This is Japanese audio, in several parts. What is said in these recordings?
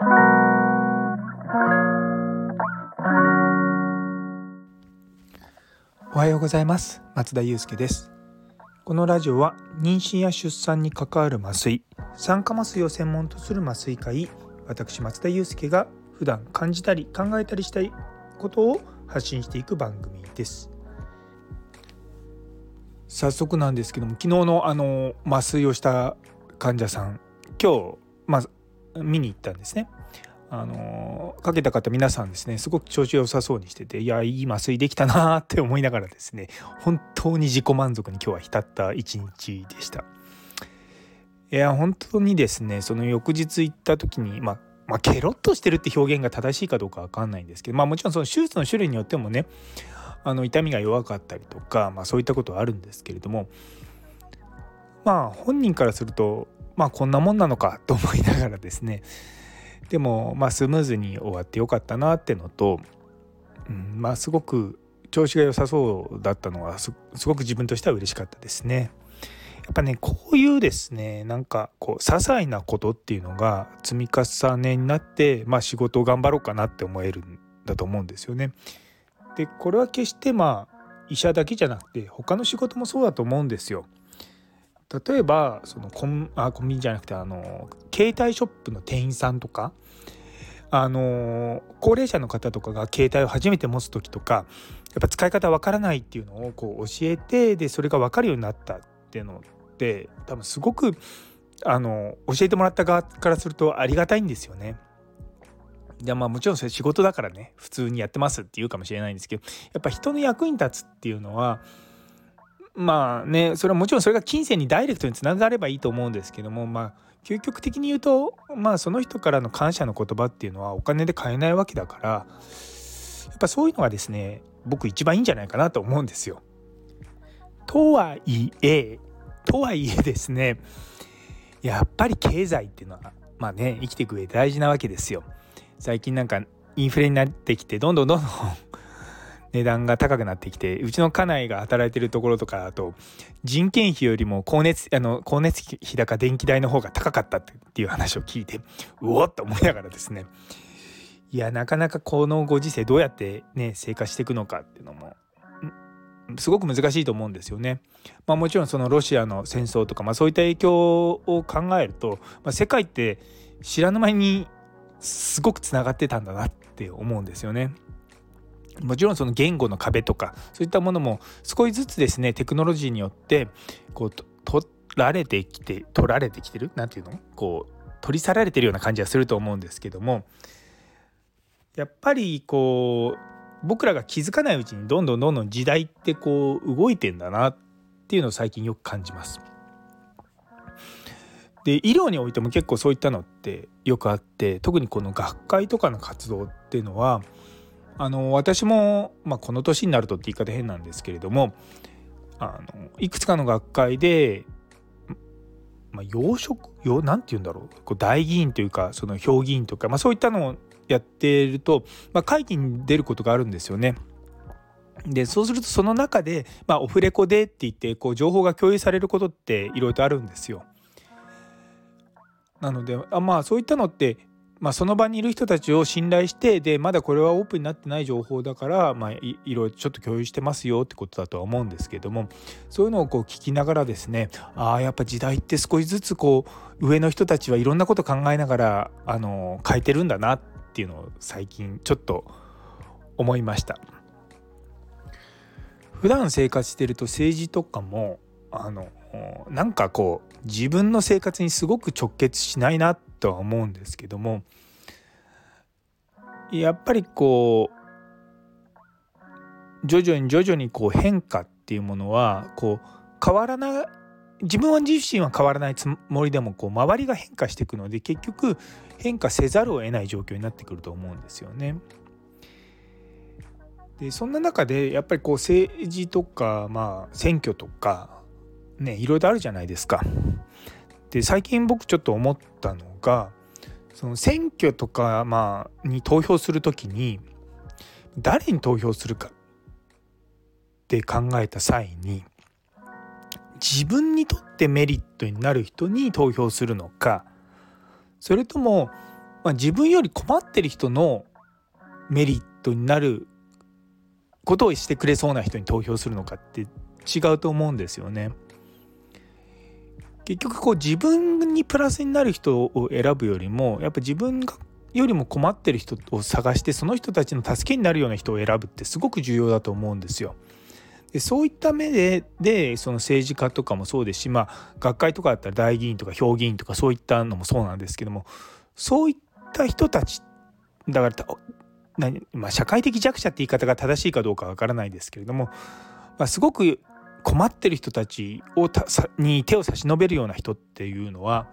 おはようございます。松田祐介です。このラジオは妊娠や出産に関わる麻酔酸化麻酔を専門とする麻酔科医私松田祐介が普段感じたり考えたりしたいことを発信していく番組です。早速なんですけども昨日のあの麻酔をした患者さん今日まず見に行ったんですね。あのかけた方皆さんですねすごく調子良さそうにしてていやいい麻酔できたなって思いながらですね本当に自己満足に今日は浸った一日でした。いや本当にですねその翌日行った時にままあ、ケロッとしてるって表現が正しいかどうか分かんないんですけどまあもちろんその手術の種類によってもねあの痛みが弱かったりとか、まあ、そういったことはあるんですけれどもまあ本人からするとまあこんなもんなのかと思いながらですねでもまあスムーズに終わってよかったなってのと、うん、まあすごく調子が良さそうだったのはすごく自分としては嬉しかったですね。やっぱねこういうですねなんかこう些細なことっていうのが積み重ねになってまあ仕事を頑張ろうかなって思えるんだと思うんですよね。でこれは決してまあ医者だけじゃなくて他の仕事もそうだと思うんですよ。例えばそのコンあコンビニじゃなくてあの携帯ショップの店員さんとかあの高齢者の方とかが携帯を初めて持つ時とかやっぱ使い方わからないっていうのをこう教えてでそれが分かるようになったっていうのって多分すごくあの教えてもらった側からするとありがたいんですよね。でまあもちろんそれ仕事だからね普通にやってますって言うかもしれないんですけどやっぱ人の役に立つっていうのはまあねそれはもちろんそれが金銭にダイレクトにつながればいいと思うんですけどもまあ究極的に言うとまあその人からの感謝の言葉っていうのはお金で買えないわけだからやっぱそういうのがですね僕一番いいんじゃないかなと思うんですよ。とはいえとはいえですねやっぱり経済っていうのはまあね生きていく上で大事なわけですよ。最近なんかインフレになってきてどんどんどんどん値段が高くなってきてうちの家内が働いてるところとかだと人件費よりも光熱あの光熱費だか電気代の方が高かったっていう話を聞いてうおっと思いながらですねいやなかなかこのご時世どうやってね生活していくのかっていうのもすごく難しいと思うんですよね。まあ、もちろんそのロシアの戦争とか、まあ、そういった影響を考えると、まあ、世界って知らぬ間にすごくつながってたんだなって思うんですよね。もちろんその言語の壁とかそういったものも少しずつですねテクノロジーによってこう取られてきて取られてきてる？何て言うの？こう取り去られてるような感じはすると思うんですけどもやっぱりこう僕らが気づかないうちにどんどんどんどん時代ってこう動いてんだなっていうのを最近よく感じます。で医療においても結構そういったのってよくあって特にこの学会とかの活動っていうのはあの私も、まあ、この年になるとって言い方変なんですけれどもあのいくつかの学会で、まあ、養殖よなんて言うんだろうこう大議員というかその評議員とか、まあ、そういったのをやっていると、まあ、会議に出ることがあるんですよね。でそうするとその中で、まあ、オフレコでって言ってこう情報が共有されることっていろいろとあるんですよ。なのであまあそういったのってまあ、その場にいる人たちを信頼してでまだこれはオープンになってない情報だから、まあ、いいろいろちょっと共有してますよってことだとは思うんですけどもそういうのをこう聞きながらですねああやっぱ時代って少しずつこう上の人たちはいろんなこと考えながらあの変えてるんだなっていうのを最近ちょっと思いました。普段生活してると政治とかもあのなんかこう自分の生活にすごく直結しないなとは思うんですけどもやっぱりこう徐々に徐々にこう変化っていうものはこう変わらない自分は自身は変わらないつもりでもこう周りが変化していくので結局変化せざるを得ない状況になってくると思うんですよね。でそんな中でやっぱりこう政治とかまあ選挙とかねいろいろあるじゃないですか。で最近僕ちょっと思ったのがその選挙とかまあに投票する時に誰に投票するかって考えた際に自分にとってメリットになる人に投票するのかそれともまあ、自分より困ってる人のメリットになることをしてくれそうな人に投票するのかって違うと思うんですよね。結局こう自分にプラスになる人を選ぶよりもやっぱ自分がよりも困ってる人を探してその人たちの助けになるような人を選ぶってすごく重要だと思うんですよ。でそういった目ででその政治家とかもそうですしまあ学会とかだったら大議員とか評議員とかそういったのもそうなんですけどもそういった人たちだから何、まあ、社会的弱者って言い方が正しいかどうかわからないですけれども、まあ、すごく困ってる人たちをに手を差し伸べるような人っていうのは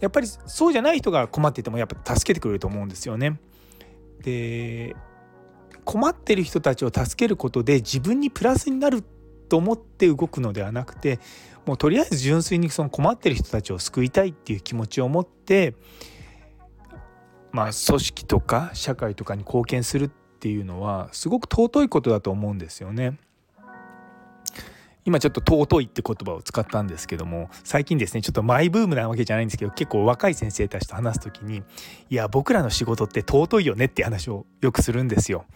やっぱりそうじゃない人が困っていてもやっぱ助けてくれると思うんですよね。で困ってる人たちを助けることで自分にプラスになると思って動くのではなくてもうとりあえず純粋にその困ってる人たちを救いたいっていう気持ちを持ってまあ組織とか社会とかに貢献するっていうのはすごく尊いことだと思うんですよね。今ちょっと尊いって言葉を使ったんですけども最近ですねちょっとマイブームなわけじゃないんですけど結構若い先生たちと話す時にいや僕らの仕事って尊いよねって話をよくするんですよ。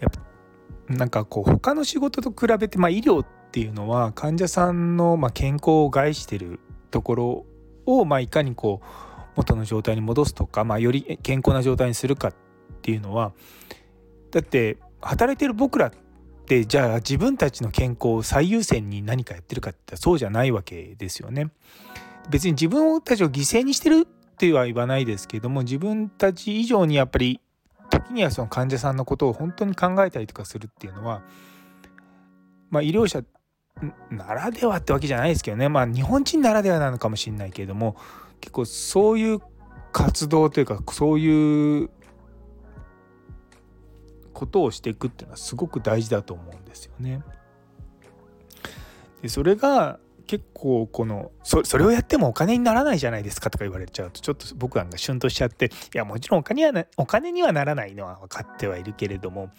やっぱなんかこう他の仕事と比べて、まあ、医療っていうのは患者さんのま健康を害してるところをまいかにこう元の状態に戻すとか、まあ、より健康な状態にするかっていうのはだって働いてる僕らってじゃあ自分たちの健康を最優先に何かやってるかってそうじゃないわけですよね。別に自分たちを犠牲にしてるっては言わないですけども自分たち以上にやっぱり時にはその患者さんのことを本当に考えたりとかするっていうのはまあ医療者ならではってわけじゃないですけどねまあ日本人ならではなのかもしれないけれども結構そういう活動というかそういうことをしていくっていうのはすごく大事だと思うんですよね。でそれが結構このそそれをやってもお金にならないじゃないですかとか言われちゃうとちょっと僕らがシュンとしちゃっていやもちろんお金はお金にはならないのは分かってはいるけれども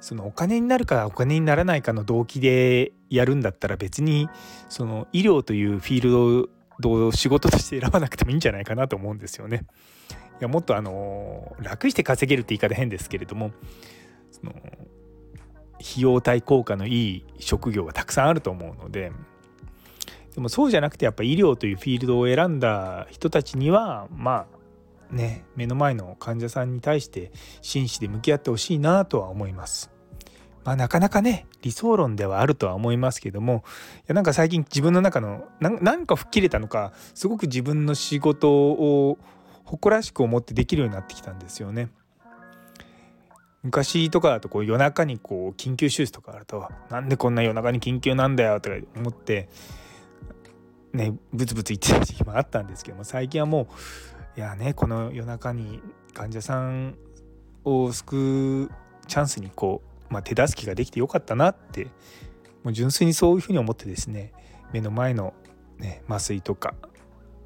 そのお金になるかお金にならないかの動機でやるんだったら別にその医療というフィールドを仕事として選ばなくてもいいんじゃないかなと思うんですよね。いやもっとあの楽して稼げるって言い方変ですけれどもその費用対効果のいい職業がたくさんあると思うのででもそうじゃなくてやっぱ医療というフィールドを選んだ人たちにはまあね目の前の患者さんに対して真摯で向き合ってほしいなとは思います。まあ、なかなかね理想論ではあるとは思いますけどもいやなんか最近自分の中のなんか吹っ切れたのかすごく自分の仕事を誇らしく思ってできるようになってきたんですよね。昔とかだとこう夜中にこう緊急手術とかあるとなんでこんな夜中に緊急なんだよとか思ってねブツブツ言ってた時期もあったんですけども最近はもういやねこの夜中に患者さんを救うチャンスにこう、まあ、手助けができてよかったなってもう純粋にそういうふうに思ってですね目の前の、ね、麻酔とか、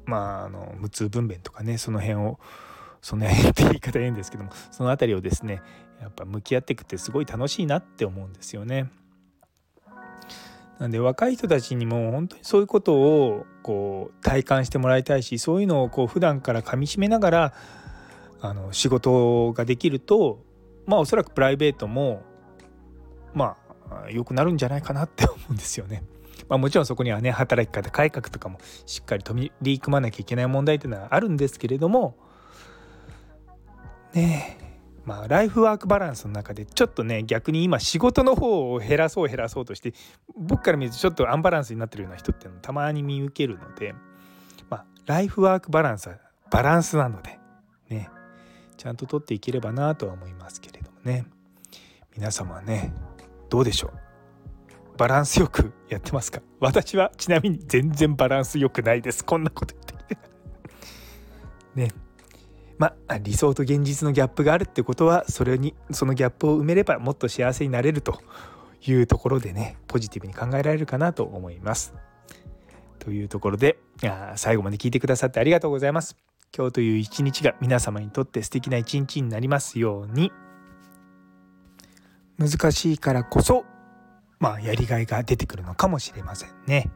まあ、あの無痛分娩とかねその辺をその辺って言い方変ですけどもその辺りをですねやっぱ向き合っていくってすごい楽しいなって思うんですよね。なんで若い人たちにも本当にそういうことをこう体感してもらいたいしそういうのをこう普段からかみしめながらあの仕事ができるとまあおそらくプライベートもまあ良くなるんじゃないかなって思うんですよね。まあ、もちろんそこにはね働き方改革とかもしっかり取り組まなきゃいけない問題っていうのはあるんですけれどもねえまあ、ライフワークバランスの中でちょっとね逆に今仕事の方を減らそう減らそうとして僕から見るとちょっとアンバランスになってるような人ってのたまに見受けるので、まあ、ライフワークバランスはバランスなのでねちゃんと取っていければなとは思いますけれどもね。皆様はねどうでしょう？バランスよくやってますか？私はちなみに全然バランス良くないです。こんなこと言って。ね。まあ、理想と現実のギャップがあるってことはそれにそのギャップを埋めればもっと幸せになれるというところでねポジティブに考えられるかなと思います。というところで最後まで聞いてくださってありがとうございます。今日という一日が皆様にとって素敵な一日になりますように難しいからこそまあやりがいが出てくるのかもしれませんね。